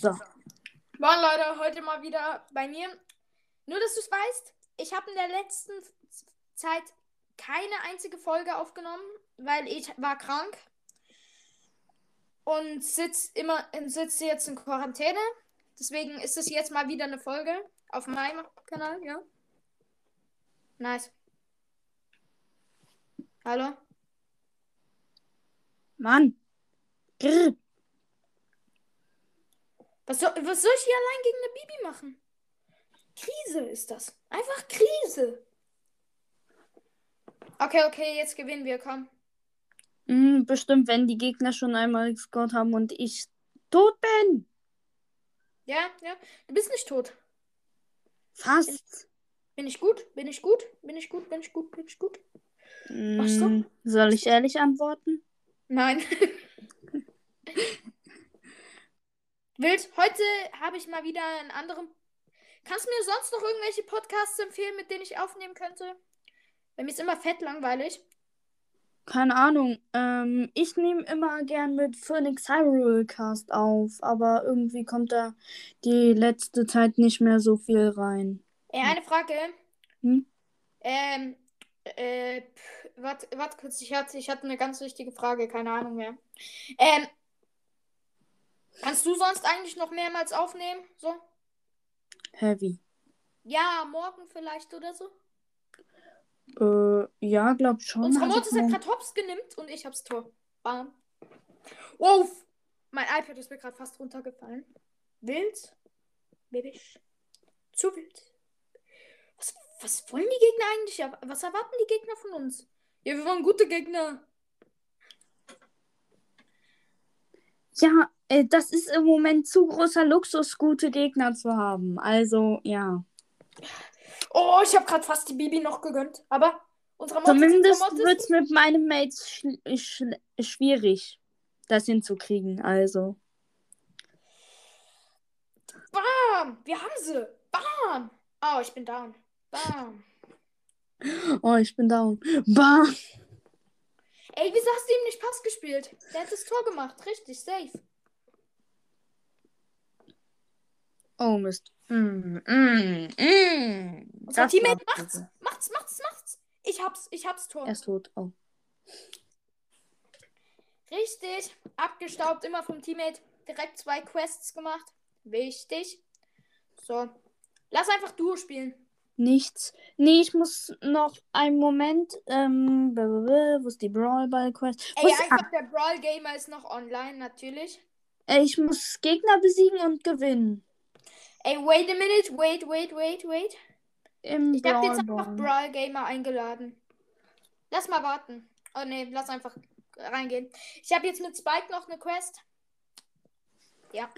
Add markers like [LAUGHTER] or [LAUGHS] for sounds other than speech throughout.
So. Moin Leute, heute mal wieder bei mir. Nur, dass du es weißt, ich habe in der letzten Zeit keine einzige Folge aufgenommen, weil ich war krank und sitze immer sitze jetzt in Quarantäne. Deswegen ist es jetzt mal wieder eine Folge auf meinem Kanal, ja. Nice. Hallo? Mann. Grr. Was soll, was soll ich hier allein gegen eine Bibi machen? Krise ist das. Einfach Krise. Okay, okay, jetzt gewinnen wir, komm. Hm, bestimmt, wenn die Gegner schon einmal gescored haben und ich tot bin. Ja, ja. Du bist nicht tot. Fast. Bin ich gut? Bin ich gut? Bin ich gut? Bin ich gut? Bin ich gut? Machst du? Hm, soll ich ehrlich antworten? Nein. [LAUGHS] Wild, heute habe ich mal wieder einen anderen. Kannst du mir sonst noch irgendwelche Podcasts empfehlen, mit denen ich aufnehmen könnte? Bei mir ist immer fett langweilig. Keine Ahnung. Ähm, ich nehme immer gern mit Phoenix Hyrule Cast auf, aber irgendwie kommt da die letzte Zeit nicht mehr so viel rein. Äh, eine Frage. Hm? Ähm, äh, warte, warte kurz, ich hatte, ich hatte eine ganz wichtige Frage, keine Ahnung mehr. Ähm, kannst du sonst eigentlich noch mehrmals aufnehmen? So? Heavy. Ja, morgen vielleicht oder so? Äh, ja, glaub schon. Unsere Mutter hat morgen- gerade Hops genimmt und ich hab's Tor. Bam. Wow. Mein iPad ist mir gerade fast runtergefallen. Wild. Babisch. Zu wild. Was, was wollen die Gegner eigentlich? Was erwarten die Gegner von uns? Ja, wir wollen gute Gegner. Ja, das ist im Moment zu großer Luxus, gute Gegner zu haben. Also, ja. Oh, ich habe gerade fast die Bibi noch gegönnt. Aber unsere Motte, Zumindest wird es mit meinem Mate schl schl schwierig, das hinzukriegen. Also. Bam. Wir haben sie. Bam. Oh, ich bin down. Bam. Oh, ich bin down. Bah. Ey, wieso hast du ihm nicht Pass gespielt? Der hat das Tor gemacht. Richtig, safe. Oh, Mist. Mm, mm, mm. Unser Das Teammate macht's. Macht's, macht's, macht's. Ich hab's, ich hab's Tor. Er ist tot. Oh. Richtig. Abgestaubt, immer vom Teammate. Direkt zwei Quests gemacht. Wichtig. So. Lass einfach Duo spielen. Nichts. Nee, ich muss noch einen Moment. Ähm, wo ist die Brawl Ball Quest? Ey, ist, einfach der Brawl Gamer ist noch online, natürlich. ich muss Gegner besiegen und gewinnen. Ey, wait a minute. Wait, wait, wait, wait. Im Ich hab Brawl jetzt einfach. Brawl Gamer eingeladen. Lass mal warten. Oh nee, lass einfach reingehen. Ich habe jetzt mit Spike noch eine Quest. Ja.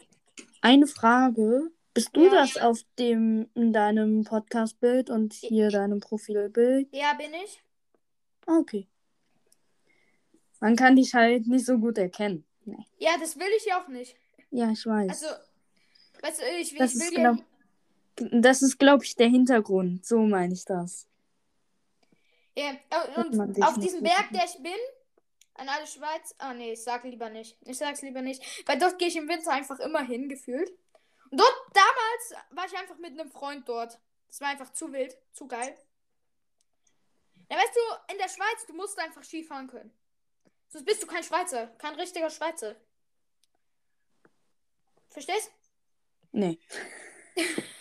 Eine Frage. Bist du Ja. das auf dem in deinem Podcast-Bild und hier deinem Profilbild? Ja, bin ich. Okay. Man kann dich halt nicht so gut erkennen. Nee. Ja, das will ich ja auch nicht. Ja, ich weiß. Also, weißt du, ich, das, ich ist, will ja. glaub, das ist, glaube ich, der Hintergrund. So meine ich das. ja man und auf diesem Berg, der ich bin, an alle Schweiz. Ah, nee, ich sag lieber nicht. Ich sag's lieber nicht. Weil dort gehe ich im Winter einfach immer hin, gefühlt. Und dort, damals, war ich einfach mit einem Freund dort. Das war einfach zu wild, zu geil. Ja, weißt du, in der Schweiz, du musst einfach Skifahren können. Sonst bist du kein Schweizer, kein richtiger Schweizer. Verstehst? Nee. [LAUGHS]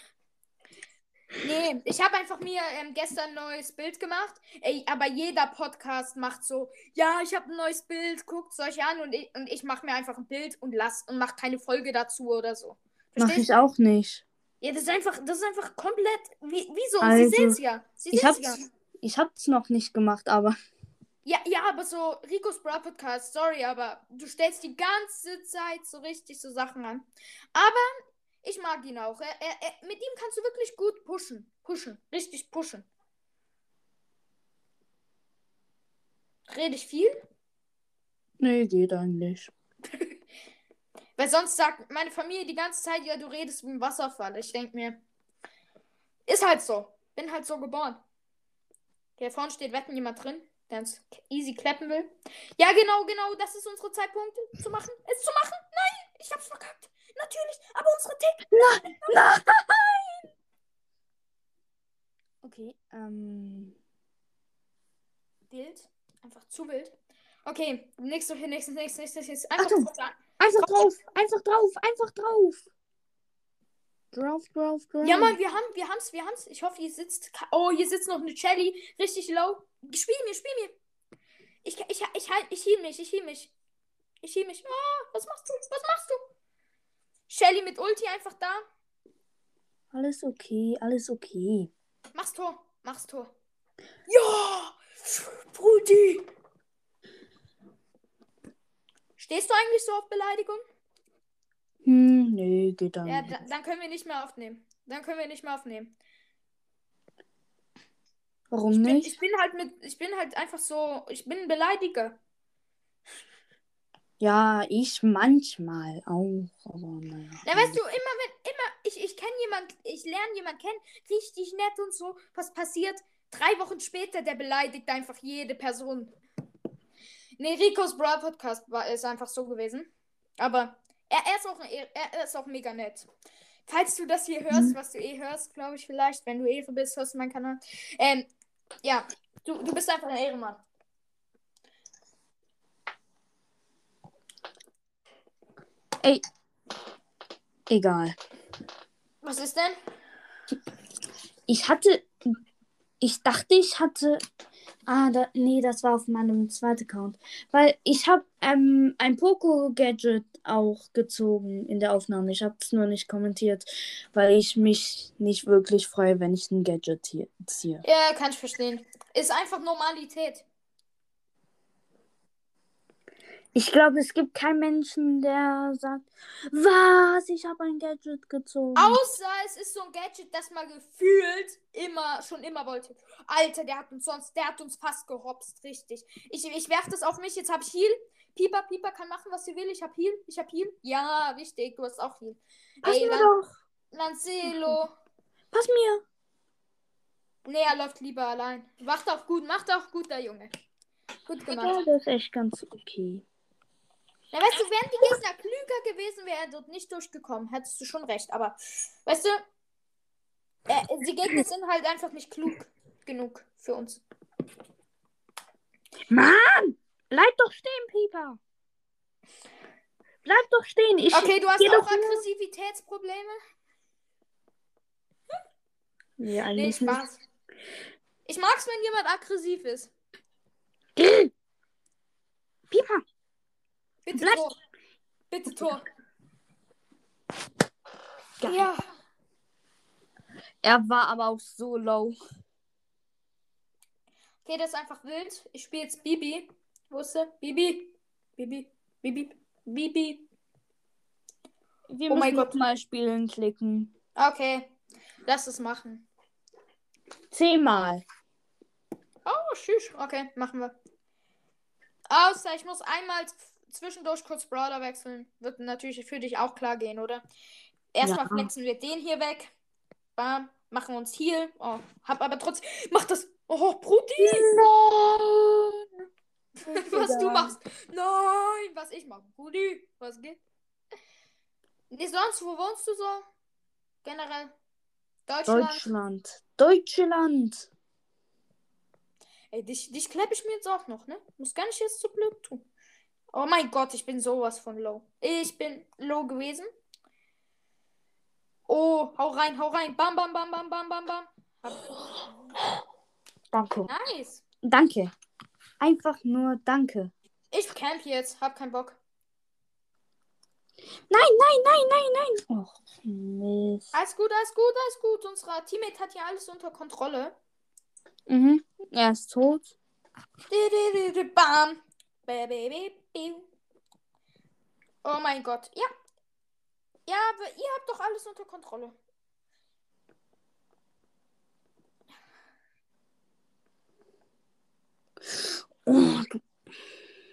Nee, ich habe einfach mir ähm, gestern ein neues Bild gemacht. Ey, aber jeder Podcast macht so, ja, ich habe ein neues Bild, guckt es euch an und ich, und ich mache mir einfach ein Bild und lass und mach keine Folge dazu oder so. Mach Verstehst ich auch nicht. Ja, das ist einfach, das ist einfach komplett. Wie, wieso? Also, Sie sehen's ja. Sie Ich hab's, ja. ich hab's noch nicht gemacht, aber Ja, ja, aber so Ricos Bra Podcast, sorry, aber du stellst die ganze Zeit so richtig so Sachen an. Aber ich mag ihn auch. Er, er, er, mit ihm kannst du wirklich gut pushen. Pushen. Richtig pushen. Rede ich viel? nee, geht eigentlich. [LAUGHS] Weil sonst sagt meine Familie die ganze Zeit, ja, du redest wie ein Wasserfall. Ich denke mir, ist halt so. Bin halt so geboren. Hier vorne steht wetten jemand drin, der uns easy klappen will. Ja, genau, genau, das ist unsere Zeitpunkt zu machen. Es zu machen? Nein, ich hab's verkackt. Natürlich, aber Nein! Nein! Okay, ähm. Wild. Einfach zu wild. Okay, nächstes, nächstes, nächstes, nächstes, nächstes. Einfach Achtung. drauf. Einfach drauf! Einfach drauf! Einfach drauf! Drauf, drauf, drauf. Ja, Mann, wir haben, wir haben's, wir haben's. Ich hoffe, hier sitzt. Oh, hier sitzt noch eine Shelly. Richtig low. Spiel mir, spiel mir. Ich, ich, ich, halt, ich heal mich, ich heal mich. Ich heal mich. Ah, was machst du? Was machst du? Shelly mit Ulti einfach da. Alles okay, alles okay. Mach's Tor. Mach's Tor. Ja! Brudi! Stehst du eigentlich so auf Beleidigung? Hm, nee, geht dann Ja, nicht. da, dann können wir nicht mehr aufnehmen. Dann können wir nicht mehr aufnehmen. Warum Ich bin, nicht? ich bin halt mit, ich bin halt einfach so, ich bin ein Beleidiger. Ja, ich manchmal auch, aber naja. Na, weißt du, immer wenn, immer, ich, ich kenne jemand, ich lerne jemand kennen, richtig nett und so. Was passiert? Drei Wochen später, der beleidigt einfach jede Person. Nee, Ricos Brawl Podcast war, ist einfach so gewesen. Aber er, er, ist auch, er, er ist auch mega nett. Falls du das hier hörst, was du eh hörst, glaube ich vielleicht, wenn du Ehre bist, hörst du meinen Kanal. Ähm, ja, du, du bist einfach ein Ehrenmann. Egal. Was ist denn? Ich hatte. Ich dachte, ich hatte. Ah, da, nee, das war auf meinem zweiten Account. Weil ich habe ähm, ein Poco-Gadget auch gezogen in der Aufnahme. Ich habe es nur nicht kommentiert, weil ich mich nicht wirklich freue, wenn ich ein Gadget hier ziehe. Ja, kann ich verstehen. Ist einfach Normalität. Ich glaube, es gibt keinen Menschen, der sagt, was, ich habe ein Gadget gezogen. Außer es ist so ein Gadget, das man gefühlt immer, schon immer wollte. Alter, der hat uns sonst, der hat uns fast gehopst, richtig. Ich, ich werf das auf mich, jetzt habe ich Heal. Pieper, Pieper kann machen, was sie will. Ich hab Heal, ich hab Heal. Ja, wichtig, du hast auch Heal. Pass Ey, mir Lan doch. Lancelo. Pass mir. Nee, er läuft lieber allein. Macht auch gut, macht auch gut, der Junge. Gut Ja, gemacht. das ist echt ganz okay. Na, weißt du, wären die Gegner klüger gewesen, wäre er dort nicht durchgekommen. Hättest du schon recht. Aber, weißt du, äh, die Gegner sind halt einfach nicht klug genug für uns. Mann! Bleib doch stehen, Pieper. Bleib doch stehen. Ich Okay, du hast auch Aggressivitätsprobleme? Nee, Nee, eigentlich Spaß. Ich mag's, wenn jemand aggressiv ist. nicht. Pieper. Bitte Bleib- Tor. Bitte Tor. Geil. Ja. Er war aber auch so low. Okay, das ist einfach wild. Ich spiele jetzt Bibi. Wo ist sie? Bibi. Bibi. Bibi. Bibi. Wir Oh mein Gott. mal spielen klicken. Okay. Lass es machen. Zehnmal. Oh, tschüss. Okay, machen wir. Außer ich muss einmal zwischendurch kurz Brawler wechseln. Wird natürlich für dich auch klar gehen, oder? Erstmal Ja. flexen wir den hier weg. Bam. Machen uns Heal. Oh, hab aber trotzdem. Mach das. Oh, Brudi. Nein. [LAUGHS] Was du machst. Nein, was ich mache. Brudi. Was geht? Nee, sonst, wo wohnst du so? Generell. Deutschland. Deutschland. Deutschland. Ey, dich, dich klepp ich mir jetzt auch noch, ne? Muss gar nicht jetzt zu blöd tun. Oh mein Gott, ich bin sowas von low. Ich bin low gewesen. Oh, hau rein, hau rein. Bam, bam, bam, bam, bam, bam, bam. Danke. Nice. Danke. Einfach nur danke. Ich camp jetzt, hab keinen Bock. Nein, nein, nein, nein, nein. Och, Mist. Alles gut, alles gut, alles gut. Unser Teammate hat hier alles unter Kontrolle. Mhm. Er ist tot. Bam. Bi. Oh mein Gott. Ja. Ja, aber ihr habt doch alles unter Kontrolle.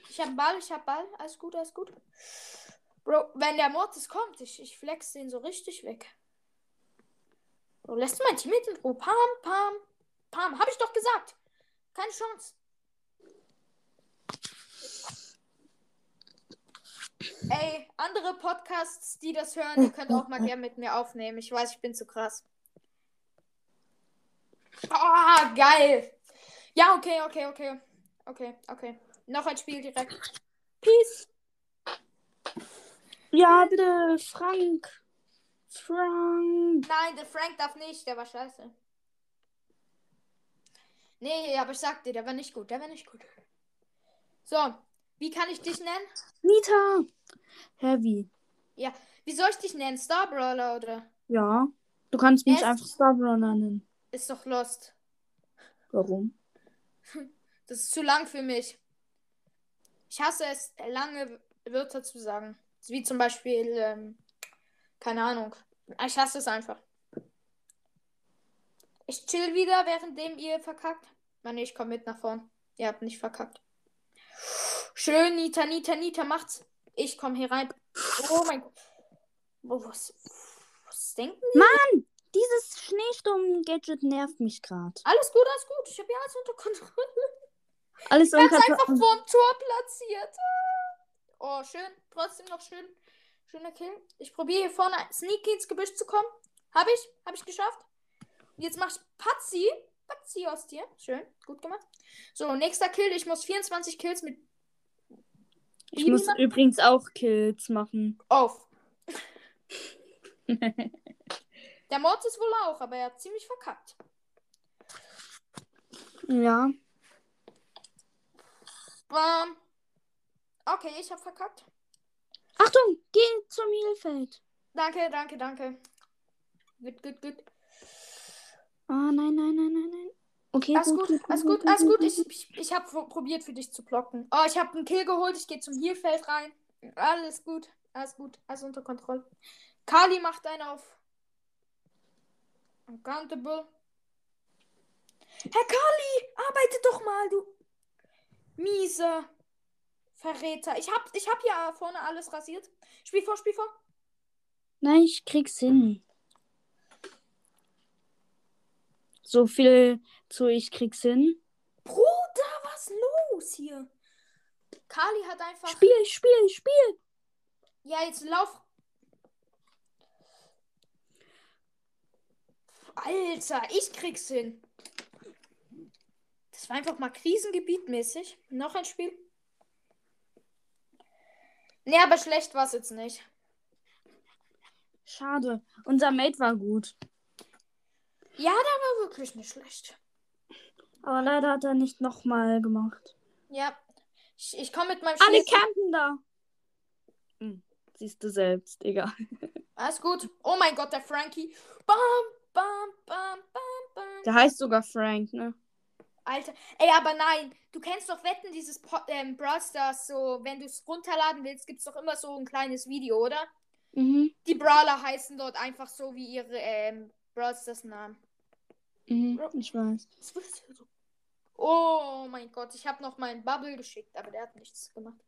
Ich hab Ball, ich hab Ball. Alles gut, alles gut. Bro, wenn der Mortis kommt, ich, ich flex den so richtig weg. Bro, lässt mein Teammate in Ruhe? Pam, pam, pam. Hab ich doch gesagt. Keine Chance. Ey, andere Podcasts, die das hören, ihr könnt auch mal gerne mit mir aufnehmen. Ich weiß, ich bin zu krass. Ah, geil. Ja, okay, okay, okay. Okay, okay. Noch ein Spiel direkt. Peace. Ja, bitte, Frank. Frank. Nein, der Frank darf nicht, der war scheiße. Nee, aber ich sag dir, der war nicht gut, der war nicht gut. So, wie kann ich dich nennen? Nita. Heavy. Ja, wie soll ich dich nennen? Star Brawler oder? Ja. Du kannst mich Es- einfach Starbrawler nennen. Ist doch Lost. Warum? [LAUGHS] Das ist zu lang für mich. Ich hasse es, lange Wörter zu sagen. Wie zum Beispiel, ähm, keine Ahnung. Ich hasse es einfach. Ich chill wieder, währenddem ihr verkackt. Mann, ich komme mit nach vorn. Ihr habt nicht verkackt. Schön, Nita, Nita, Nita, macht's. Ich komme hier rein. Oh mein Gott. Oh, was, was denken die? Dieses Schneesturm-Gadget nervt mich gerade. Alles gut, alles gut. Ich habe ja alles unter Kontrolle. Alles Er ist unter einfach vorm Tor platziert. Oh, schön. Trotzdem noch schön. Schöner Kill. Ich probiere hier vorne sneaky ins Gebüsch zu kommen. Habe ich. Habe ich geschafft. Jetzt mach ich Patzi. Patzi aus dir. Schön. Gut gemacht. So, nächster Kill. Ich muss 24 Kills mit Ich Bibi muss übrigens auch Kills machen. auf. [LAUGHS] Der Mord ist wohl auch, aber er hat ziemlich verkackt. Ja. Bam. Okay, ich habe verkackt. Achtung, geh zum Heelfeld. Danke, danke, danke. Gut, gut, gut. Ah, nein, nein, nein, nein, nein. Okay, Alles gut, alles gut, alles gut. Ich, ich, ich habe probiert für dich zu blocken. Oh, ich habe einen Kill geholt. Ich gehe zum Heelfeld rein. Alles gut, alles gut, alles unter Kontrolle. Kali macht einen auf. Uncountable. Herr Kali, arbeite doch mal, du mieser Verräter. Ich hab, ich hab ja vorne alles rasiert. Spiel vor, spiel vor. Nein, ich krieg's hin. So viel zu ich krieg's hin. Bruder, was los hier? Kali hat einfach. Spiel, Spiel, Spiel. Ja, jetzt lauf. Alter, ich krieg's hin. Das war einfach mal Krisengebietmäßig. Noch ein Spiel. Nee, aber schlecht war's jetzt nicht. Schade. Unser Mate war gut. Ja, der war wirklich nicht schlecht. Aber leider hat er nicht nochmal gemacht. Ja. Ich, ich komme mit meinem Alle Schläger- campen da. Hm, siehst du selbst, egal. [LAUGHS] Alles gut. Oh mein Gott, der Frankie. Bam, bam, bam, bam, bam. Der heißt sogar Frank, ne? Alter, ey, aber nein, du kennst doch Wetten, dieses po ähm, Brawl Stars, so, wenn du es runterladen willst, gibt's doch immer so ein kleines Video, oder? Mhm. Die Brawler heißen dort einfach so wie ihre ähm, Brawl Stars Namen. Mhm, ich weiß. Was das hier so? Oh mein Gott, ich habe noch meinen Bubble geschickt, aber der hat nichts gemacht.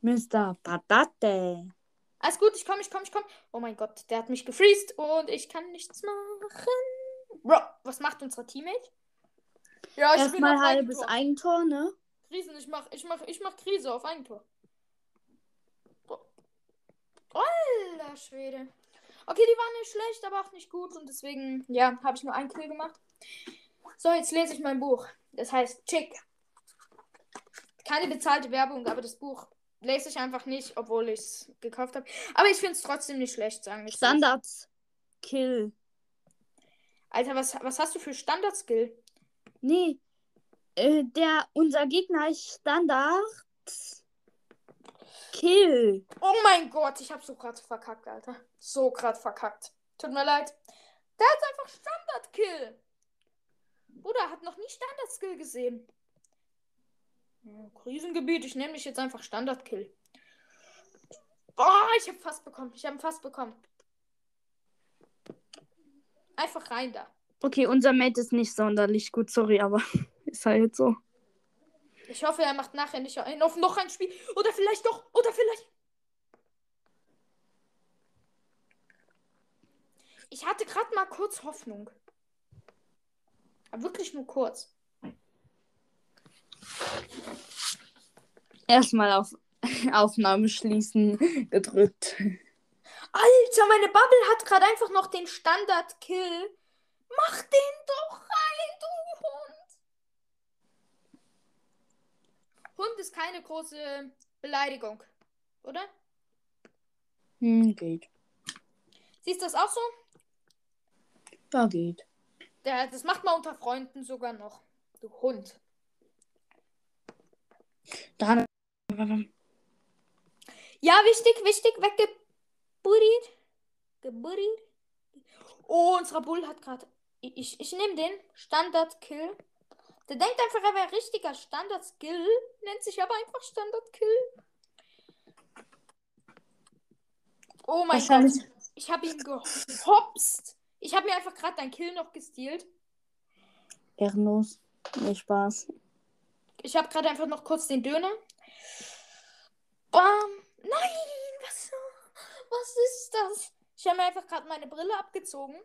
Mr. Patate. Alles gut, ich komme, ich komme, ich komme. Oh mein Gott, der hat mich gefreezed und ich kann nichts machen. Bro, was macht unser Teammate? Ja, Erstmal auf halbes Eigentor. Eigentor, ne? Krisen, ich mach, ich mach, ich mach Krise auf Eigentor. Alter Schwede. Okay, die waren nicht schlecht, aber auch nicht gut und deswegen, ja, habe ich nur einen Kill gemacht. So, jetzt lese ich mein Buch. Das heißt Chick. Keine bezahlte Werbung, aber das Buch lese ich einfach nicht, obwohl ich es gekauft habe. Aber ich finde es trotzdem nicht schlecht, sagen wir. Standards. Kill. Alter, was, was hast du für Standard-Skill? Nee. Äh, der, unser Gegner ist Standard. Kill. Oh mein Gott, ich habe so gerade verkackt, Alter. So gerade verkackt. Tut mir leid. Der hat einfach Standard-Kill. Bruder, hat noch nie Standard-Skill gesehen. Krisengebiet, ich nehme dich jetzt einfach Standard-Kill. Boah, ich habe fast bekommen. Ich habe fast bekommen. Einfach rein da. Okay, unser Mate ist nicht sonderlich gut, sorry, aber [LAUGHS] ist halt so. Ich hoffe, er macht nachher nicht ein, auf noch ein Spiel. Oder vielleicht doch. Oder vielleicht. Ich hatte gerade mal kurz Hoffnung. Aber wirklich nur kurz. Erstmal auf [LAUGHS] Aufnahme schließen gedrückt. Alter, meine Bubble hat gerade einfach noch den Standard-Kill. Mach den doch rein, du Hund. Hund ist keine große Beleidigung, oder? Hm, geht. Siehst du das auch so? Ja, geht. Das macht man unter Freunden sogar noch. Du Hund. Dann. Ja, wichtig, wichtig, weggebuddied. Gebuddied. Oh, unser Bull hat gerade. Ich, ich, ich nehme den. Standard-Kill. Der denkt einfach, er wäre richtiger Standard-Skill. Nennt sich aber einfach Standard-Kill. Oh mein Gott. Ich habe ihn gehopst. Ich habe mir einfach gerade dein Kill noch gestealt. Ehrenlos. Nee, Spaß. Ich habe gerade einfach noch kurz den Döner. Bam. Nein, was, was ist das? Ich habe mir einfach gerade meine Brille abgezogen.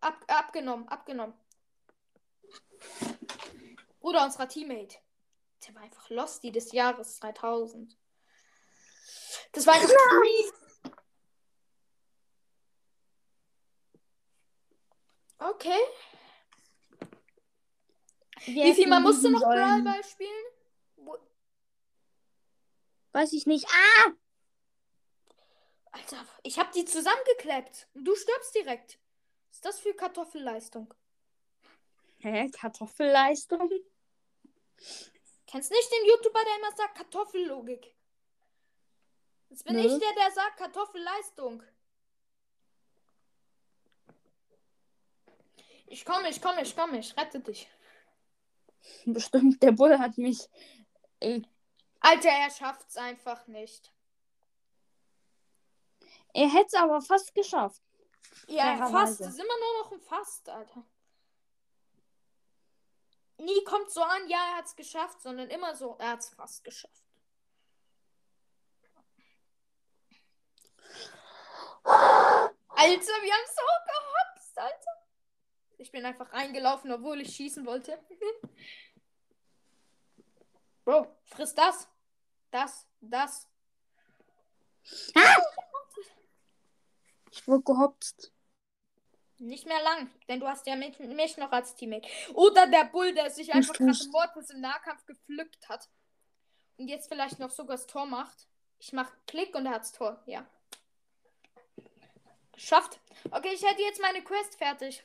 Ah, Ab, abgenommen, abgenommen. Bruder, unserer Teammate. Der war einfach Losty des Jahres 2000. Das war einfach Okay. Wie viel mal musst du noch Brawl Ball spielen? Wo- Weiß ich nicht. Ah! Alter, ich hab die zusammengeklebt. Und du stirbst direkt. Was ist das für Kartoffelleistung? Hä? Kartoffelleistung? Kennst nicht den YouTuber, der immer sagt Kartoffellogik? Jetzt bin Nö. ich der, der sagt Kartoffelleistung. Ich komme, ich komme, ich komme, ich rette dich. [LAUGHS] Bestimmt, der Bull hat mich. Ey, Alter, er schafft's einfach nicht. er hätte es aber fast geschafft. Ja, fast. Es ist immer nur noch ein Fast, Alter. Nie kommt so an, ja, er hat's geschafft, sondern immer so, er hat's fast geschafft. Alter, wir haben so gehopst, Alter. Ich bin einfach reingelaufen, obwohl ich schießen wollte. [LAUGHS] Bro, friss das. Das, das. Ich wurde gehopst. Nicht mehr lang, denn du hast ja mich, mich noch als Teammate. Oder der Bull, der sich einfach gerade. Mortis im Nahkampf gepflückt hat. Und jetzt vielleicht noch sogar das Tor macht. Ich mach Klick und er hat's Tor. Ja. Geschafft. Okay, ich hätte jetzt meine Quest fertig.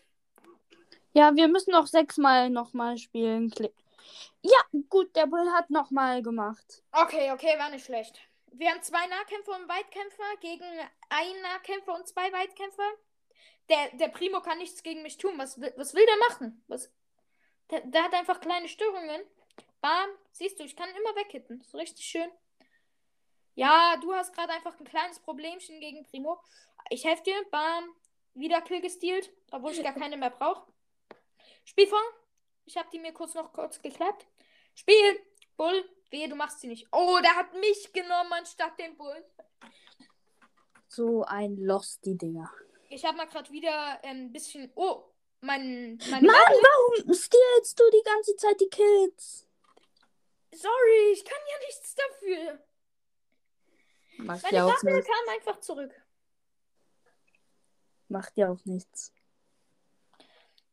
Ja, wir müssen noch sechsmal nochmal spielen. Klick. Ja, gut, der Bull hat nochmal gemacht. Okay, okay, war nicht schlecht. Wir haben zwei Nahkämpfer und Weitkämpfer gegen einen Nahkämpfer und zwei Weitkämpfer. Der, der Primo kann nichts gegen mich tun. Was, will- was will der machen? Was, der, der hat einfach kleine Störungen. Bam, siehst du, ich kann immer weghitten. Ist richtig schön. Ja, du hast gerade einfach ein kleines Problemchen gegen Primo. Ich helfe dir. Bam, wieder Kill gestealt, obwohl ich gar keine mehr brauche. Spiel vor. Ich habe die mir kurz noch kurz geklappt. Spiel. Bull. Wehe, du machst sie nicht. Oh, der hat mich genommen anstatt den Bull. So ein Lost, die Dinger. Ich habe mal gerade wieder ein bisschen. Oh, mein. Mann, Meine warum stehlst du die ganze Zeit die Kills? Sorry, ich kann ja nichts dafür. Macht Meine ja nichts. kam einfach zurück. Macht ja auch nichts.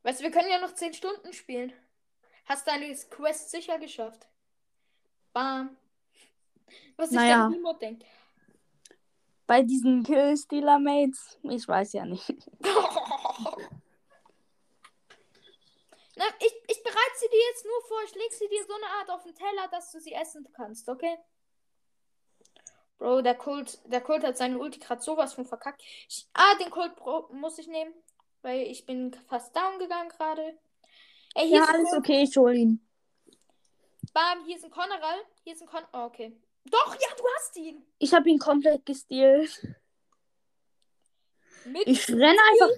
Weißt du, wir können ja noch 10 Stunden spielen. Hast deine Quest sicher geschafft. Bam. Was sich Naja. der Primo denkt. Bei diesen Kill-Stealer-Mates, ich weiß ja nicht. [LAUGHS] Na, ich, ich bereite sie dir jetzt nur vor. Ich leg sie dir so eine Art auf den Teller, dass du sie essen kannst, okay? Bro, der Kult, der Kult hat seine Ulti gerade sowas von verkackt. Ich, ah, den Kult Bro, muss ich nehmen. Weil ich bin fast down gegangen gerade. Ey, hier Ja, ist alles Kult. okay, ich hol ihn. Bam, hier ist ein Conneral. Hier ist ein Con. Oh, okay. Doch, ja, du hast ihn. Ich habe ihn komplett gestealt. Mit Ich renne einfach.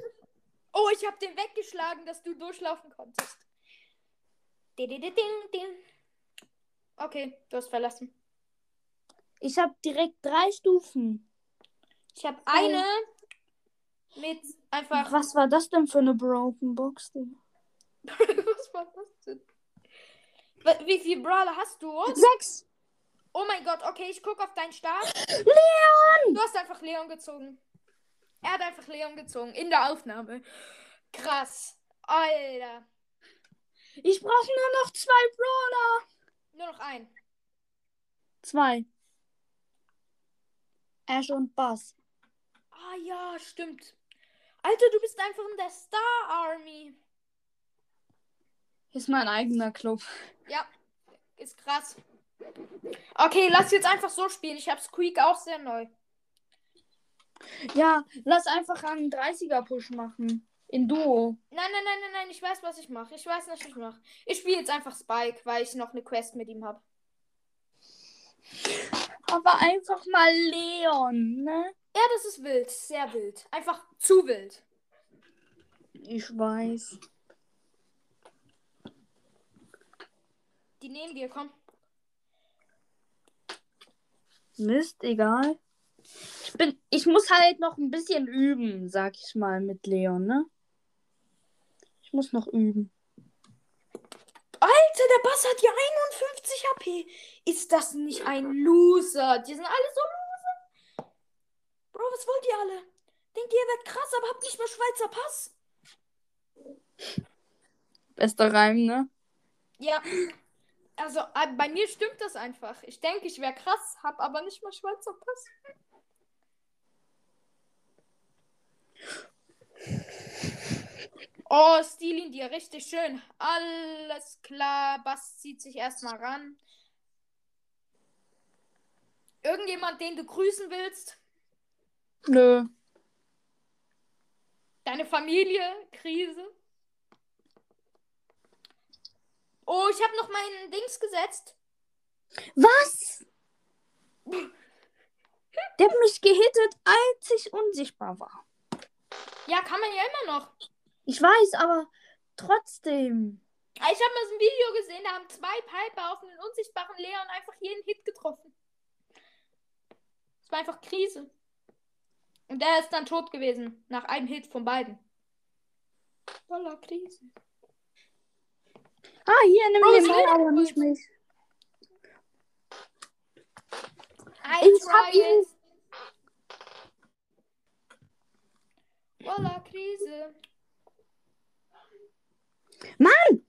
Oh, ich habe den weggeschlagen, dass du durchlaufen konntest. Okay, du hast verlassen. Ich habe direkt drei Stufen. Ich habe eine mit einfach. Was war das denn für eine Broken Box? Digga? [LAUGHS] Was war das denn? Wie viele Brawler hast du? Sechs. Oh mein Gott, okay, ich gucke auf deinen Start. Leon! Du hast einfach Leon gezogen. Er hat einfach Leon gezogen. In der Aufnahme. Krass. Alter. Ich brauche nur noch zwei Brawler. Nur noch ein. Zwei. Ash und Bass. Ah ja, stimmt. Alter, du bist einfach in der Star Army. Ist mein eigener Club. Ja, ist krass. Okay, lass jetzt einfach so spielen. Ich habe Squeak auch sehr neu. Ja, lass einfach einen 30er-Push machen. In Duo. Nein, nein, nein, nein, nein, ich weiß, was ich mache. Ich weiß was ich mache. Ich spiele jetzt einfach Spike, weil ich noch eine Quest mit ihm habe. Aber einfach mal Leon, ne? Ja, das ist wild. Sehr wild. Einfach zu wild. Ich weiß. Die nehmen wir, komm. Mist, egal. Ich bin, ich muss halt noch ein bisschen üben, sag ich mal, mit Leon, ne? Ich muss noch üben. Alter, der Bass hat ja 51 HP. Ist das nicht ein Loser? Die sind alle so. Bro, was wollt ihr alle? Denkt ihr, ihr werdet krass, aber habt nicht mehr Schweizer Pass? Bester Reim, ne? Ja. Also, äh, bei mir stimmt das einfach. Ich denke, ich wäre krass, hab aber nicht mal Schweizer Pass. Oh, Stilin dir richtig schön. Alles klar. Bass zieht sich erstmal ran. Irgendjemand, den du grüßen willst? Nö. Deine Familie? Krise? Oh, ich habe noch meinen Dings gesetzt. Was? Der hat mich gehittet, als ich unsichtbar war. Ja, kann man ja immer noch. Ich weiß, aber trotzdem. Ich habe mal so ein Video gesehen, da haben zwei Piper auf einen unsichtbaren Leon einfach jeden Hit getroffen. Das war einfach Krise. Und der ist dann tot gewesen. Nach einem Hit von beiden. Voller Krise. Ah, hier, nimm Bro, den es Ball, aber nicht. mich. Ich hab ihn. Voller Krise. Mann!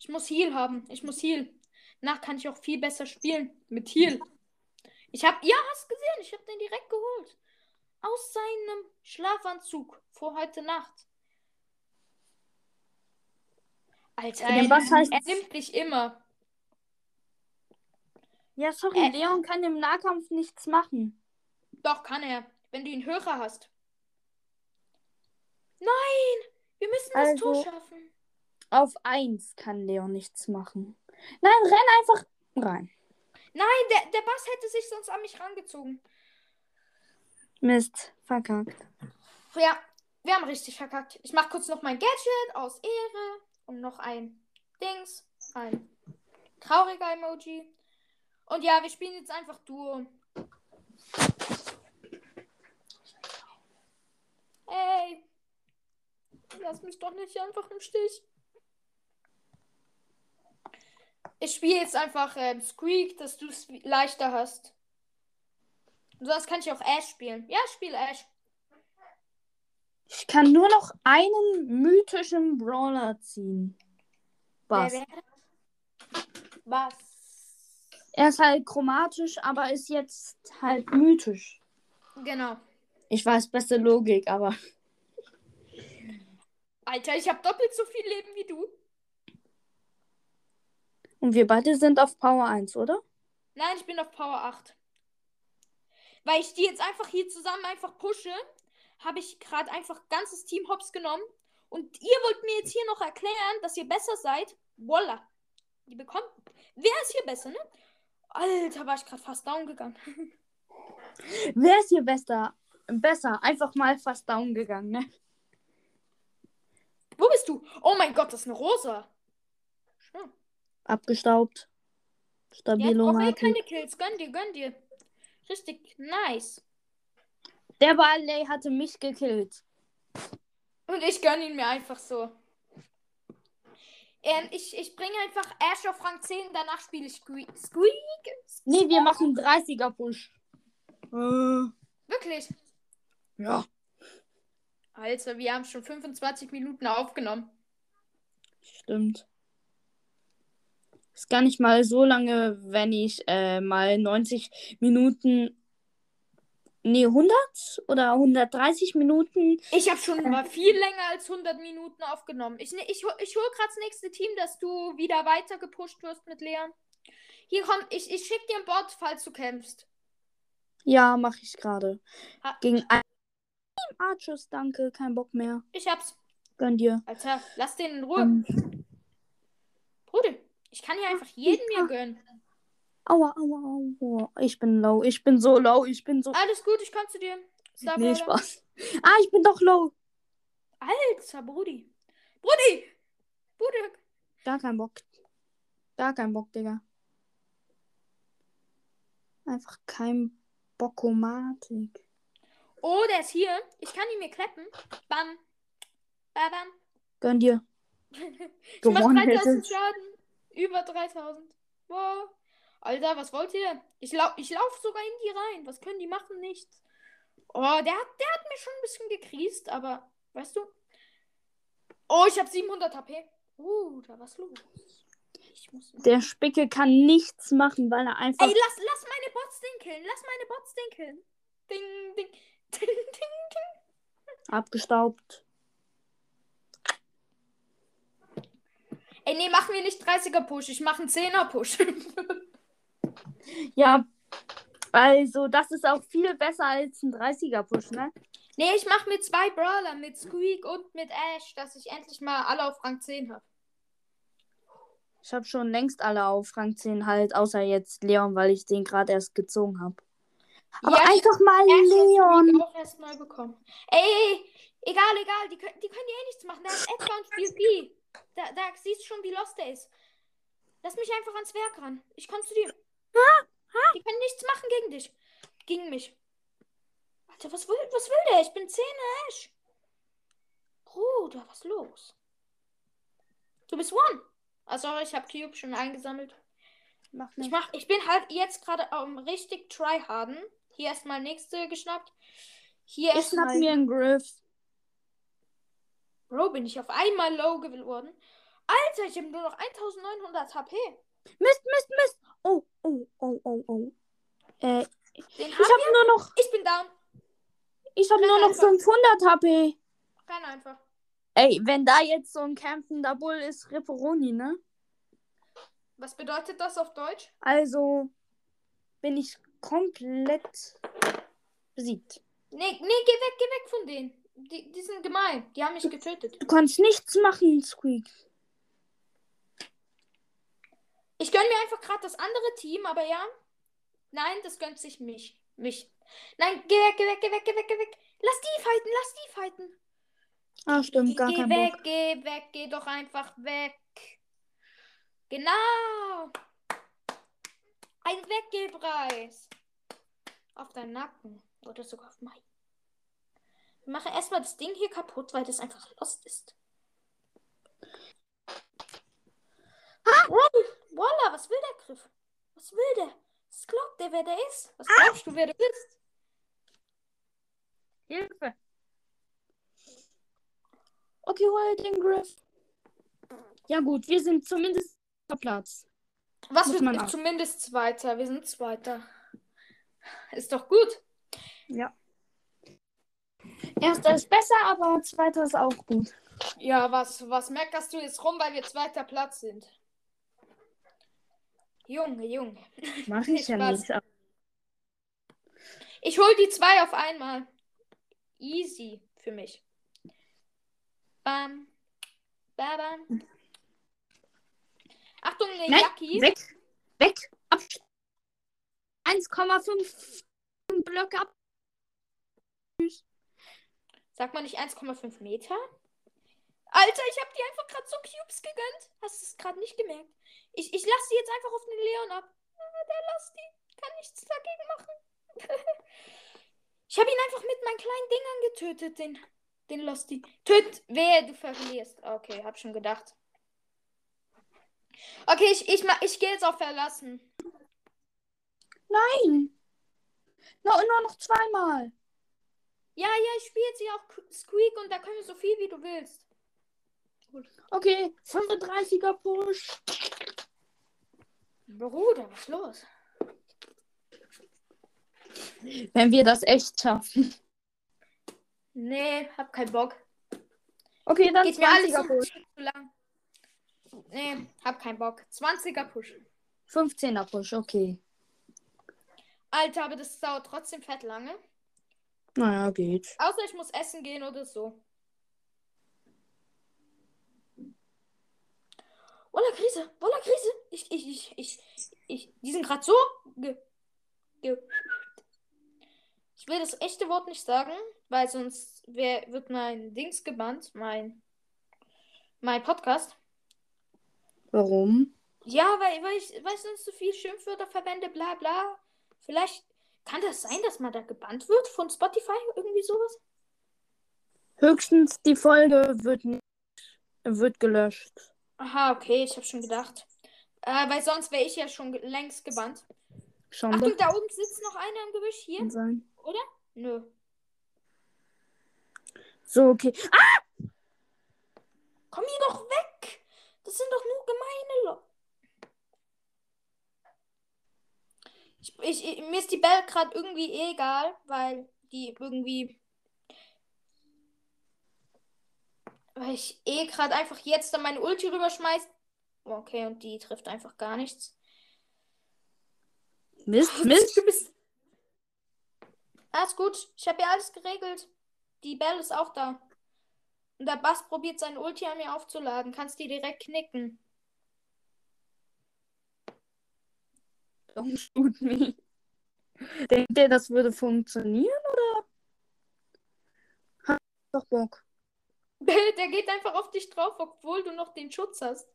Ich muss Heal haben. Ich muss Heal. Nach kann ich auch viel besser spielen. Mit Heal. Ich hab. Ja, hast gesehen. Ich hab den direkt geholt. Aus seinem Schlafanzug. Vor heute Nacht. Alter, Ja, er, was heißt- er nimmt dich immer. Ja, sorry, Äh. Leon kann im Nahkampf nichts machen. Doch, kann er. Wenn du ihn höher hast. Nein! Wir müssen das Also- Tor schaffen. Auf 1 kann Leon nichts machen. Nein, renn einfach rein. Nein, der, der Bass hätte sich sonst an mich rangezogen. Mist, verkackt. Ja, wir haben richtig verkackt. Ich mach kurz noch mein Gadget aus Ehre und noch ein Dings, ein trauriger Emoji. Und ja, wir spielen jetzt einfach Duo. Ey, lass mich doch nicht einfach im Stich. Ich spiele jetzt einfach ähm, Squeak, dass du es leichter hast. Und sonst kann ich auch Ash spielen. Ja, spiele Ash. Ich kann nur noch einen mythischen Brawler ziehen. Was? Was? Er ist halt chromatisch, aber ist jetzt halt mythisch. Genau. Ich weiß, beste Logik, aber. Alter, ich habe doppelt so viel Leben wie du. Und wir beide sind auf Power 1, oder? Nein, ich bin auf Power 8. Weil ich die jetzt einfach hier zusammen einfach pushe, habe ich gerade einfach ganzes Team Hops genommen. Und ihr wollt mir jetzt hier noch erklären, dass ihr besser seid. Voila. Die bekommt. Wer ist hier besser, ne? Alter, war ich gerade fast down gegangen. [LAUGHS] Wer ist hier besser? Besser. Einfach mal fast down gegangen, ne? Wo bist du? Oh mein Gott, das ist eine Rosa. Abgestaubt. Stabilo brauche eh Martin. keine Kills. Gönn dir, gönn dir. Richtig nice. Der Barley hatte mich gekillt. Und ich gönn ihn mir einfach so. Ähm, ich, ich bringe einfach Ash auf Rang 10, danach spiele ich Squeak. Squeak? Nee, wir machen 30er Push. Äh, Wirklich? ja. Alter, wir haben schon 25 Minuten aufgenommen. Stimmt. Ist gar nicht mal so lange, wenn ich äh, mal 90 Minuten. Nee, 100 oder 130 Minuten. Ich habe schon mal viel länger als 100 Minuten aufgenommen. Ich, ne- ich, ich hole gerade das nächste Team, dass du wieder weiter gepusht wirst mit Leon. Hier komm, ich, ich schick dir ein Bot, falls du kämpfst. Ja, mache ich gerade. Gegen ein Team Archers, danke. Kein Bock mehr. Ich hab's. Gönn dir. Alter, lass den in Ruhe. Ähm, Bruder, ich kann hier einfach jeden mir gönnen. aua, aua, aua. Ich bin low. Ich bin so low. Ich bin so. Alles gut, ich komm zu dir. Star nee. Spaß. Ah, ich bin doch low. Alter, Brudi. Brudi! Bruder. Gar kein Bock. Gar kein Bock, Digga. Einfach kein Bockomatik. Oh, der ist hier. Ich kann ihn mir kleppen. Bam. Bam. Gönn dir. [LAUGHS] Ich mach Gewonnen 3000 hättest. Schaden. Über 3000. Wow. Alter, was wollt ihr? Ich, lau ich lauf sogar in die rein. Was können die machen? Nichts. Oh, der hat, der hat mir schon ein bisschen gekriest, aber weißt du? Oh, ich habe 700 HP. Uh, da was los. Ich muss. Der Spicke kann nichts machen, weil er einfach. Ey, lass, lass meine Bots den killen. Lass meine Bots den killen. Ding, ding. [LAUGHS] Ding, ding, ding. abgestaubt. Ey, nee, machen wir nicht 30er Push. Ich mache einen 10er Push. [LAUGHS] Ja, also das ist auch viel besser als ein 30er-Push, ne? nee, ich mache mit zwei Brawler, mit Squeak und mit Ash, dass ich endlich mal alle auf Rang 10 habe. Ich habe schon längst alle auf Rang 10 halt, außer jetzt Leon, weil ich den gerade erst gezogen habe. Aber Ja, einfach mal Leon. Auch erst neu bekommen. Ey, egal, egal, die können, die können dir eh nichts machen. Da ist Edgar und spielt B. Da, da siehst du schon, wie lost der ist. Lass mich einfach ans Werk ran. Ich komme zu dir. Die können nichts machen gegen dich. Gegen mich. Alter, was will, was will der? Ich bin 10 Ash. Bruder, was los? Du bist One. Sorry, ich habe Cube schon eingesammelt. Mach Ich, mach, ich bin halt jetzt gerade um, richtig tryharden. Hier erstmal nächste geschnappt. Hier Ich schnapp erstmal. mir einen Griff. Bro, bin ich auf einmal low geworden. Alter, ich habe nur noch 1900 HP. Mist, Mist, Mist. Oh, oh, oh, oh, oh. Äh, Den ich habe nur noch, Ich bin down. ich habe nur noch einfach. 500 HP. Renn einfach. Ey, wenn da jetzt so ein kämpfender Bull ist, Ripperoni, ne? Was bedeutet das auf Deutsch? Also bin ich komplett besiegt. Nee, nee, geh weg, geh weg von denen. Die, die sind gemein. Die haben mich getötet. Du kannst nichts machen, Squeak. Ich gönn mir einfach gerade das andere Team, aber ja. Nein, das gönnt sich mich. Mich. Nein, geh weg, geh weg, geh weg, geh weg, geh weg. Lass die fighten, lass die fighten. Ah, stimmt, gar geh kein weg, Bock. geh weg, geh doch einfach weg. Genau. Ein Weggepreis. Auf deinen Nacken. Oder sogar auf meinen. Wir machen erstmal das Ding hier kaputt, weil das einfach lost ist. Ah! Voila, was will der Griff? Was will der? Was glaubt der, wer der ist? Was glaubst du, wer du bist? Hilfe. Okay, hol den Griff. Ja gut, wir sind zumindest auf Platz. Was Muss auch. zumindest Zweiter. Wir sind Zweiter. Ist doch gut. Ja. Erster ist besser, aber zweiter ist auch gut. Ja, was, was meckerst du jetzt rum, weil wir zweiter Platz sind? Junge, Junge. Mach ich [LAUGHS] ja Spaß. nicht. aber- Ich hol die zwei auf einmal. Easy für mich. Bam. Bam. Achtung, eine Nein, Jacki. weg. Weg. Ab. 1,5 Blöcke ab. Sag mal nicht 1,5 Meter? Alter, ich hab dir einfach gerade so Cubes gegönnt. Hast du es gerade nicht gemerkt? Ich, ich lasse die jetzt einfach auf den Leon ab. Ah, der lasst die. Kann nichts dagegen machen. [LAUGHS] ich habe ihn einfach mit meinen kleinen Dingern getötet, den, den Losty. Töt, wer du verlierst. Okay, hab schon gedacht. Okay, ich, ich, ich gehe jetzt auf Verlassen. Nein. No, nur noch zweimal. Ja, ja, ich spiele jetzt hier auch Qu- Squeak und da können wir so viel wie du willst. Okay, 35er Push. Bruder, was ist los? Wenn wir das echt schaffen. Nee, hab keinen Bock. Okay, dann Geht mir alles 20er zu, Push. zu lang. Nee, hab keinen Bock. 20er Push. 15er Push, okay. Alter, aber das dauert trotzdem fett lange. Naja, geht. Außer ich muss essen gehen oder so. Wolla Krise, Wolla Krise. Ich, ich, ich, ich, ich, die sind gerade so. Ge, ge, ich will das echte Wort nicht sagen, weil sonst wär, wird mein Dings gebannt, mein, mein Podcast. Warum? Ja, weil, weil ich, weil ich sonst so viel Schimpfwörter verwende, bla bla. Vielleicht kann das sein, dass man da gebannt wird von Spotify, irgendwie sowas. Höchstens die Folge wird nicht, wird gelöscht. Aha, okay, ich habe schon gedacht. Äh, weil sonst wäre ich ja schon längst gebannt. Schon Achtung, da oben sitzt noch einer im Gebüsch hier. sein. Nö. So, okay. Komm hier doch weg! Das sind doch nur gemeine Leute. Ich, ich, mir ist die Bell gerade irgendwie egal, weil die irgendwie. Weil ich eh gerade einfach jetzt dann meine Ulti rüberschmeiß. Okay, und die trifft einfach gar nichts. Mist, [LAUGHS] Mist. Du bist. Alles gut. Ich habe ja alles geregelt. Die Bell ist auch da. Und der Bass probiert seine Ulti an mir aufzuladen. Kannst die direkt knicken. Don't shoot me. Denkt ihr, das würde funktionieren oder? Hat doch Bock. [LAUGHS] Der geht einfach auf dich drauf, obwohl du noch den Schutz hast.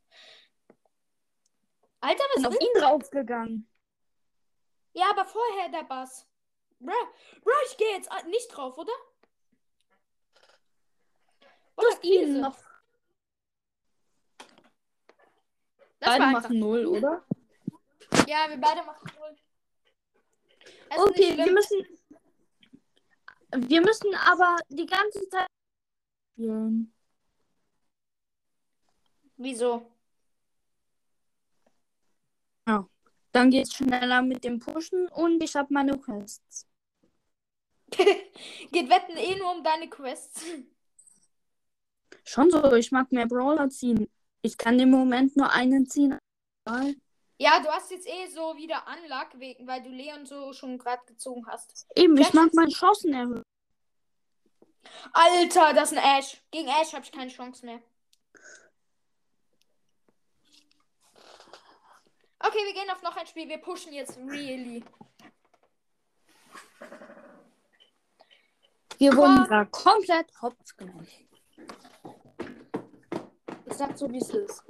Alter, was auf ist? ihn draufgegangen. Ja, aber vorher der Bass. Bruh, bruh, ich gehe jetzt nicht drauf, oder? Oder hast ihn noch. Das Beide war einfach. machen null, oder? Ja, wir beide machen ist Okay, wir müssen. Wir müssen aber die ganze Zeit. spielen. Wieso? Dann geht's schneller mit dem Pushen und ich habe meine Quests. [LAUGHS] Geht Wetten eh nur um deine Quests. Schon so, ich mag mehr Brawler ziehen. Ich kann im Moment nur einen ziehen. Ja, du hast jetzt eh so wieder Unluck, wegen, weil du Leon so schon gerade gezogen hast. Eben, ich mag meine Chancen erhöhen. Alter, das ist ein Ash. Gegen Ash habe ich keine Chance mehr. Okay, wir gehen auf noch ein Spiel. Wir pushen jetzt really. Wir wurden gerade komplett hops genommen. Ich sag so, wie es ist.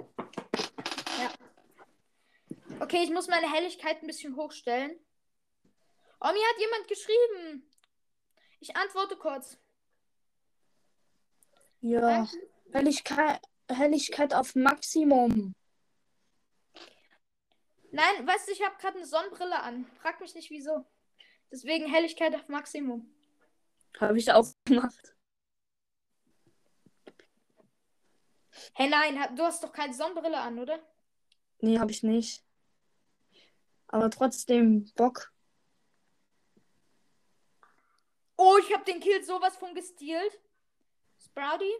Okay, ich muss meine Helligkeit ein bisschen hochstellen. Oh, mir hat jemand geschrieben. Ich antworte kurz. Ja. Helligkeit, Helligkeit auf Maximum. Nein, weißt du, ich habe gerade eine Sonnenbrille an. Frag mich nicht wieso. Deswegen Helligkeit auf Maximum. Habe ich auch gemacht. Hey, nein, du hast doch keine Sonnenbrille an, oder? Nee, habe ich nicht. Aber trotzdem Bock. Oh, ich habe den Kill sowas von gestealt. Sprouty,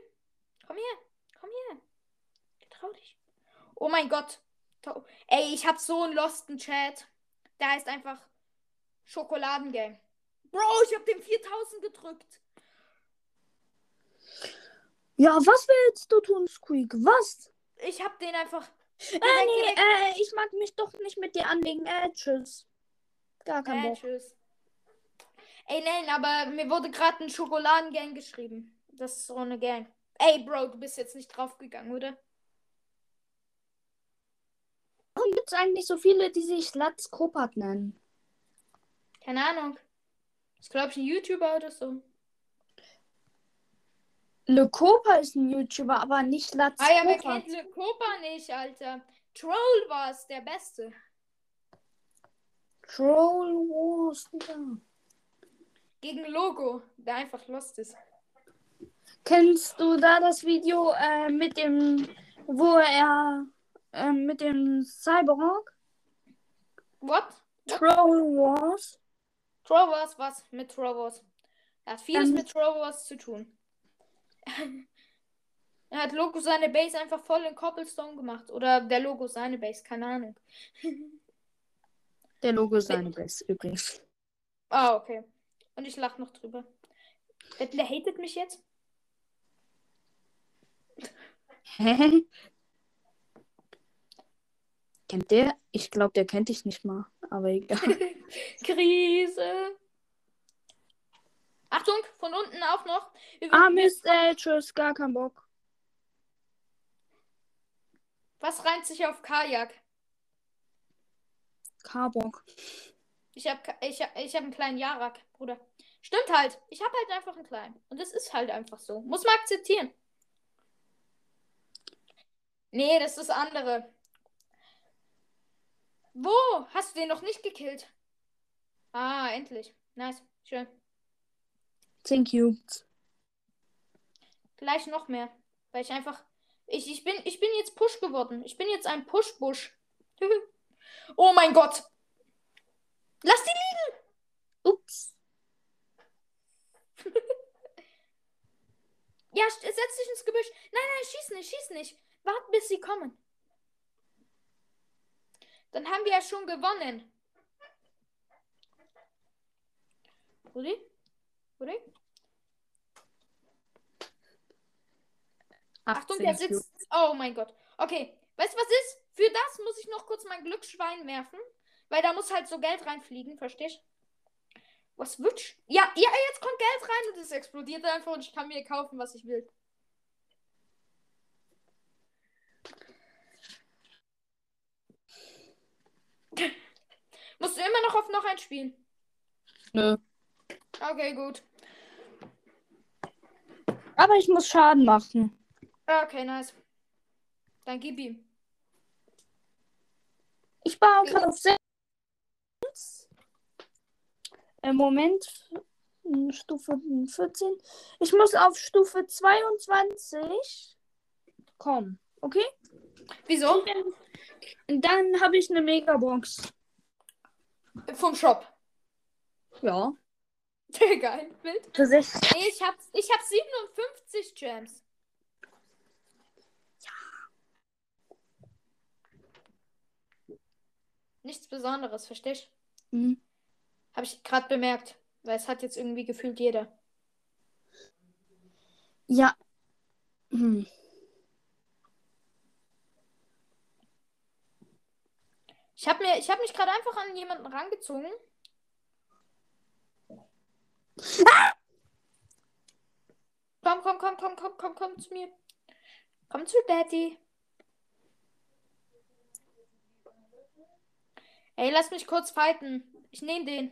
komm her. Komm her. Trau dich. Oh mein Gott. Ey, ich habe so einen losten Chat. Der heißt einfach Schokoladengang. Bro, ich habe den 4000 gedrückt. Ja, was willst du tun, Squeak? Was? Ich habe den einfach. Äh, nee, äh, ich mag mich doch nicht mit dir anlegen. Äh, tschüss. Gar kein Äh, Bock. tschüss. Ey, nein, aber mir wurde gerade ein Schokoladengang geschrieben. Das ist so eine Gang. Ey, Bro, du bist jetzt nicht draufgegangen, oder? Warum gibt es eigentlich so viele, die sich Latz Kopat nennen? Keine Ahnung. Ist, glaube ich, ein YouTuber oder so. Le Copa ist ein YouTuber, aber nicht Latz Ah ja, wer kennt Le Copa nicht, Alter? Troll war es, der Beste. Troll Wars, Digga. Gegen Logo, der einfach lost ist. Kennst du da das Video äh, mit dem, wo er äh, mit dem Cyberhawk? What? Troll Wars? Troll Wars, was mit Troll Wars? Er hat vieles Ähm. mit Troll Wars zu tun. [LAUGHS] er hat Logo seine Base einfach voll in Cobblestone gemacht. Oder der Logo seine Base, keine Ahnung. Der Logo seine Best übrigens. Ah, okay. Und ich lach noch drüber. Der hatet mich jetzt? Hä? Kennt der? Ich glaube, der kennt dich nicht mal. Aber egal. [LAUGHS] Krise. Achtung, von unten auch noch. Ah, Mist, äh, tschüss, gar kein Bock. Was reimt sich auf Kajak? Karbock. Ich hab, ich, hab- ich hab einen kleinen Jarak, Bruder. Stimmt halt. Ich hab halt einfach einen kleinen. Und das ist halt einfach so. Muss man akzeptieren. Nee, das ist das andere. Wo? Hast du den noch nicht gekillt? Ah, endlich. Nice. Schön. 10 Cubes. Gleich noch mehr. Weil ich einfach. Ich, ich, bin, ich bin jetzt Push geworden. Ich bin jetzt ein Push-Busch. [LAUGHS] oh mein Gott. Lass die liegen. Ups. [LAUGHS] Ja, setz dich ins Gebüsch. Nein, nein, schieß nicht, schieß nicht. Wart, bis sie kommen. Dann haben wir ja schon gewonnen. Rudi? Rudi? Achtung, der 18 sitzt. Oh mein Gott. Okay, weißt du, was ist? Für das muss ich noch kurz mein Glücksschwein werfen. Weil da muss halt so Geld reinfliegen, verstehst Was wünsch? Ja, ja, jetzt kommt Geld rein und es explodiert einfach und ich kann mir kaufen, was ich will. Musst du immer noch auf noch ein spielen? Nö. Okay, gut. Aber ich muss Schaden machen. Okay, nice. Dann gib ihm. Ich baue gerade auf 6. Im Moment Stufe 14. Ich muss auf Stufe 22 kommen. Okay? Wieso? Und dann habe ich eine Megabox. Vom Shop. Ja. [LAUGHS] Geil, Bild. Für 6. Nee, ich hab, ich hab 57 Gems. Nichts Besonderes, verstehst du? Mhm. Habe ich gerade bemerkt. Weil es hat jetzt irgendwie gefühlt jeder. Ja. Hm. Ich habe mir, ich habe mich gerade einfach an jemanden rangezogen. Komm, komm, komm, komm, komm, komm, komm zu mir. Komm zu Daddy. Ey, lass mich kurz fighten. Ich nehme den.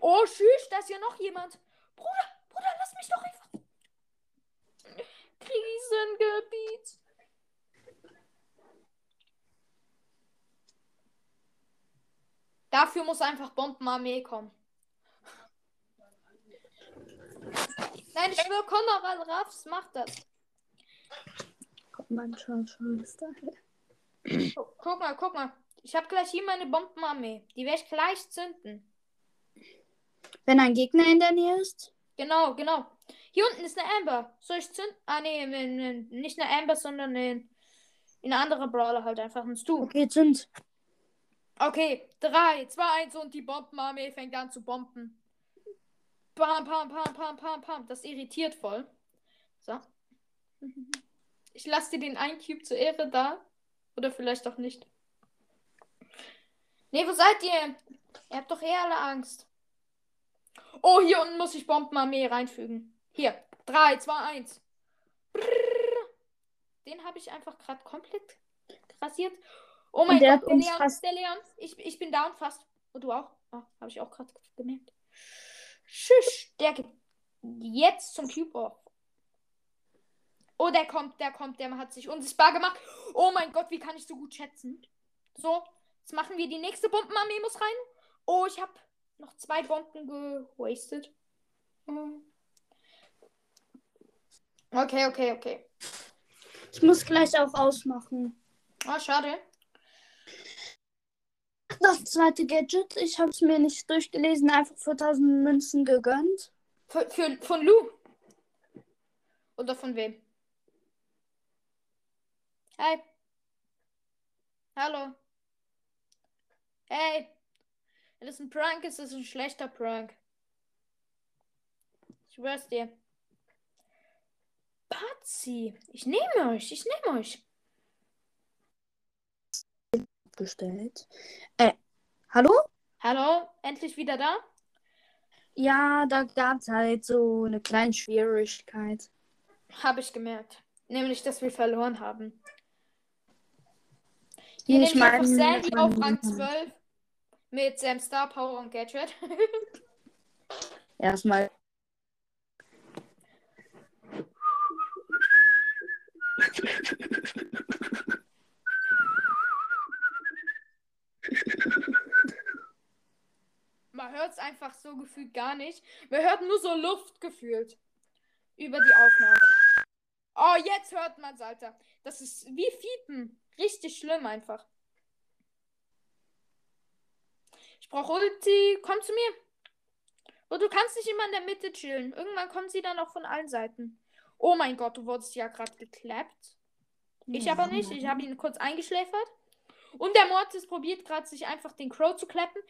Oh, tschüss, da ist ja noch jemand. Bruder, Bruder, lass mich doch einfach. Krisengebiet. Dafür muss einfach Bombenarmee kommen. Nein, ich schwöre, Konrad Raffs macht das. Guck mal, schau, schau, ist da. Guck, guck mal, guck mal. Ich habe gleich hier meine Bombenarmee. Die werde ich gleich zünden. Wenn ein Gegner in der Nähe ist. Genau, genau. Hier unten ist eine Amber. Soll ich zünden? Ah, nee, ne- ne- nicht eine Amber, sondern eine, eine andere Brawler halt einfach. Ein Stu. Okay, zünd. Okay, 3, 2, 1 und die Bombenarmee fängt an zu bomben. Pam, pam, pam, pam, pam, pam. Das irritiert voll. So. Ich lasse dir den einen Cube zur Ehre da. Oder vielleicht auch nicht. Nee, wo seid ihr? Ihr habt doch eh alle Angst. Oh, hier unten muss ich Bombenarmee reinfügen. Hier. 3, 2, 1. Den habe ich einfach gerade komplett rasiert. Oh mein der Gott, der Leon, fast- der Leon. Ich, ich bin down fast. Und du auch? Ah, habe ich auch gerade gemerkt. Tschüss. Der geht jetzt zum Cube off. Oh, der kommt, der kommt, der hat sich unsichtbar gemacht. Oh mein Gott, wie kann ich so gut schätzen? So, jetzt machen wir die nächste Bombenarmee muss rein. Oh, ich habe noch zwei Bomben gewastet. Hm. Okay, okay, okay. Ich muss gleich auch ausmachen. Ah, schade. Das zweite Gadget, ich habe es mir nicht durchgelesen, einfach für 1000 Münzen gegönnt. Für, für, von Lu? Oder von wem? Hey. Hallo. Hey. Wenn es ein Prank ist, ist es ein schlechter Prank. Ich schwör's dir. Patsy. Ich nehme euch. Ich nehme euch. Gestellt. Äh, hallo? Hallo? Endlich wieder da? Ja, da gab es halt so eine kleine Schwierigkeit. Habe ich gemerkt. Nämlich, dass wir verloren haben. Hier, ich nehme ich meine, Sandy auf Rang 12 mit Sam Star Power und Gadget. [LAUGHS] Erstmal. Man hört es einfach so gefühlt gar nicht. Man hört nur so Luft gefühlt über die Aufnahme. Oh, jetzt hört man's, Alter. Das ist wie Fiepen. Richtig schlimm einfach. Ich brauche Ulti. Komm zu mir. Und du kannst nicht immer in der Mitte chillen. Irgendwann kommt sie dann auch von allen Seiten. Oh mein Gott, du wurdest ja gerade geklappt. Ich aber nicht. Ich habe ihn kurz eingeschläfert. Und der Mortis probiert gerade, sich einfach den Crow zu klappen.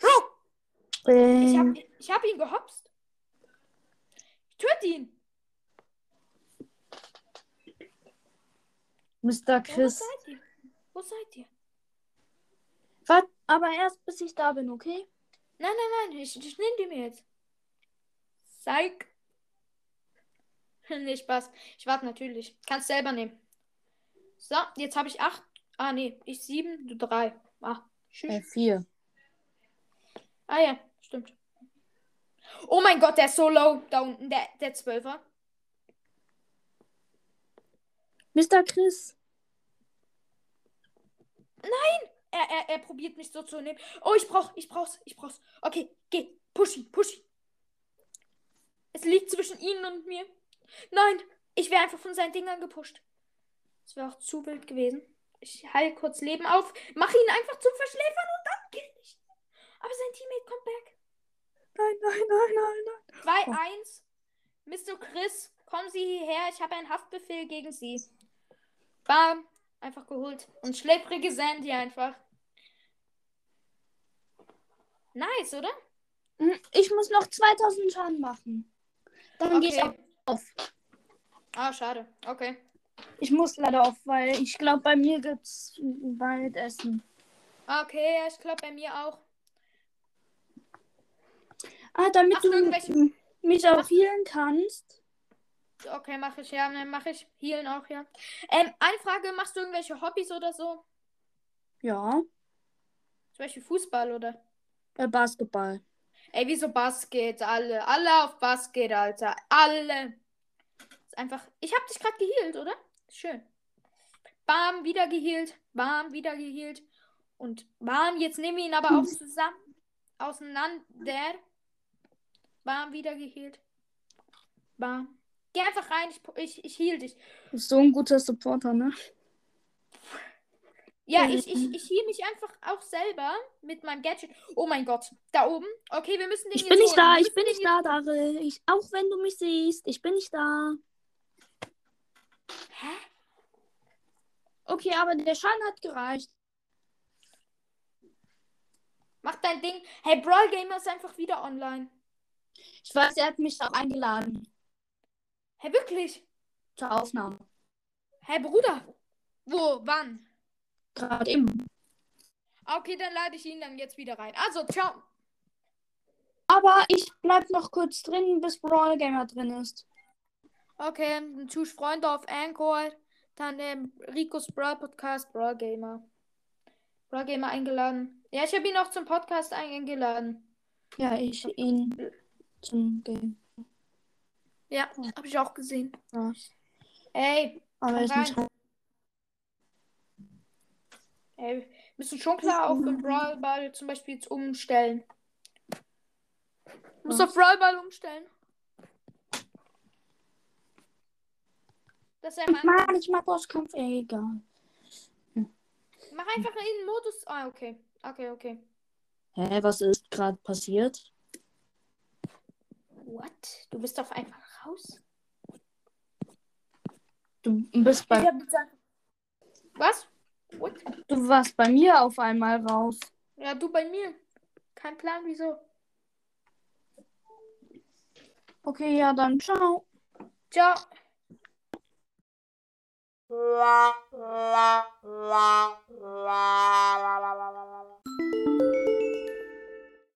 Bro, Äh, ich habe ich hab ihn gehopst. Ich töte ihn. Mr. Wo Chris. seid ihr? Wo seid ihr? Wart, aber erst bis ich da bin, okay? Nein, nein, nein. Ich, ich nehme die mir jetzt. Zeig. [LAUGHS] nee, Spaß. Ich warte natürlich. Kannst selber nehmen. So, jetzt habe ich acht. Ah, nee. Ich sieben, du drei. Ah, tschüss. Äh, vier. Ah ja, stimmt. Oh mein Gott, der ist so low da unten, der, der Zwölfer. Mr. Chris. Er, er, er probiert mich so zu nehmen. Oh, ich brauch, ich brauch's, ich brauch's. Okay, geh, push ihn, push ihn. Es liegt zwischen ihnen und mir. Nein, ich wäre einfach von seinen Dingern gepusht. Das wäre auch zu wild gewesen. Ich heile kurz Leben auf, mach ihn einfach zum Verschläfern und dann kill ich. ihn. Aber sein Teammate kommt back. Nein, nein, nein, nein, nein. 2-1. Mr. Chris, kommen Sie hierher. Ich habe einen Haftbefehl gegen Sie. Bam. Einfach geholt. Und schläfrige Sandy einfach. Nice, oder? Hm, Ich muss noch 2000 Schaden machen. Dann gehe ich Okay. auf. Ah, schade. Okay. Ich muss leider auf, weil ich glaube, bei mir gibt's bald Essen. Okay, ich glaube bei mir auch. Ah, damit Machst du mich auch healen kannst. Okay, mache ich ja. Ne, mache ich. Healen auch, ja. Ähm, eine Frage, machst du irgendwelche Hobbys oder so? Ja, Zum Beispiel Fußball oder? äh, Basketball. Ey, wieso Basket? Alle. Alle auf Basket, Alter. Alle. Ist einfach. Ich hab dich gerade geheilt, oder? Schön. Bam, wieder geheilt. Bam, wieder geheilt. Und bam, jetzt nehmen wir ihn aber auch zusammen. Auseinander. Bam, wieder geheilt. Bam. Geh einfach rein, ich, ich, ich heal dich. Du bist so ein guter Supporter, ne? Ja, ich, ich, ich heal mich einfach auch selber mit meinem Gadget. Oh mein Gott, da oben. Okay, wir müssen den Ich bin nicht holen. da, ich bin nicht da, Daryl. Ich, auch wenn du mich siehst, ich bin nicht da. Hä? Okay, aber der Schaden hat gereicht. Mach dein Ding. Hey, Brawl Gamer ist einfach wieder online. Ich weiß, er hat mich auch eingeladen Hey, wirklich? zur Aufnahme. Hey, Bruder. Wo? Wann? Gerade eben. Okay, dann lade ich ihn dann jetzt wieder rein. Also, ciao. Aber ich bleib noch kurz drin, bis Brawl Gamer drin ist. Okay, dann ich Freunde auf Anchor. Dann ähm, Ricos Brawl Podcast, Brawl Gamer. Brawl Gamer eingeladen. Ja, ich habe ihn auch zum Podcast eingeladen. Ja, ich ihn zum Game. Ja, habe ich auch gesehen. Ja. Ey, Aber ist nicht ey, müssen schon klar auf den Brawlball zum Beispiel jetzt umstellen. Du musst Was? auf Brawlball umstellen. Das ist ja mein, Mann, ich mag Bosskampf. Egal. mach einfach in den Modus. Ah, okay. Okay, okay. Hä, was ist gerade passiert? What? Du bist auf einmal raus? Du bist bei. Was? What? Du warst bei mir auf einmal raus. Ja, du bei mir. Kein Plan, wieso. Okay, ja, dann ciao. Ciao. La, la, la,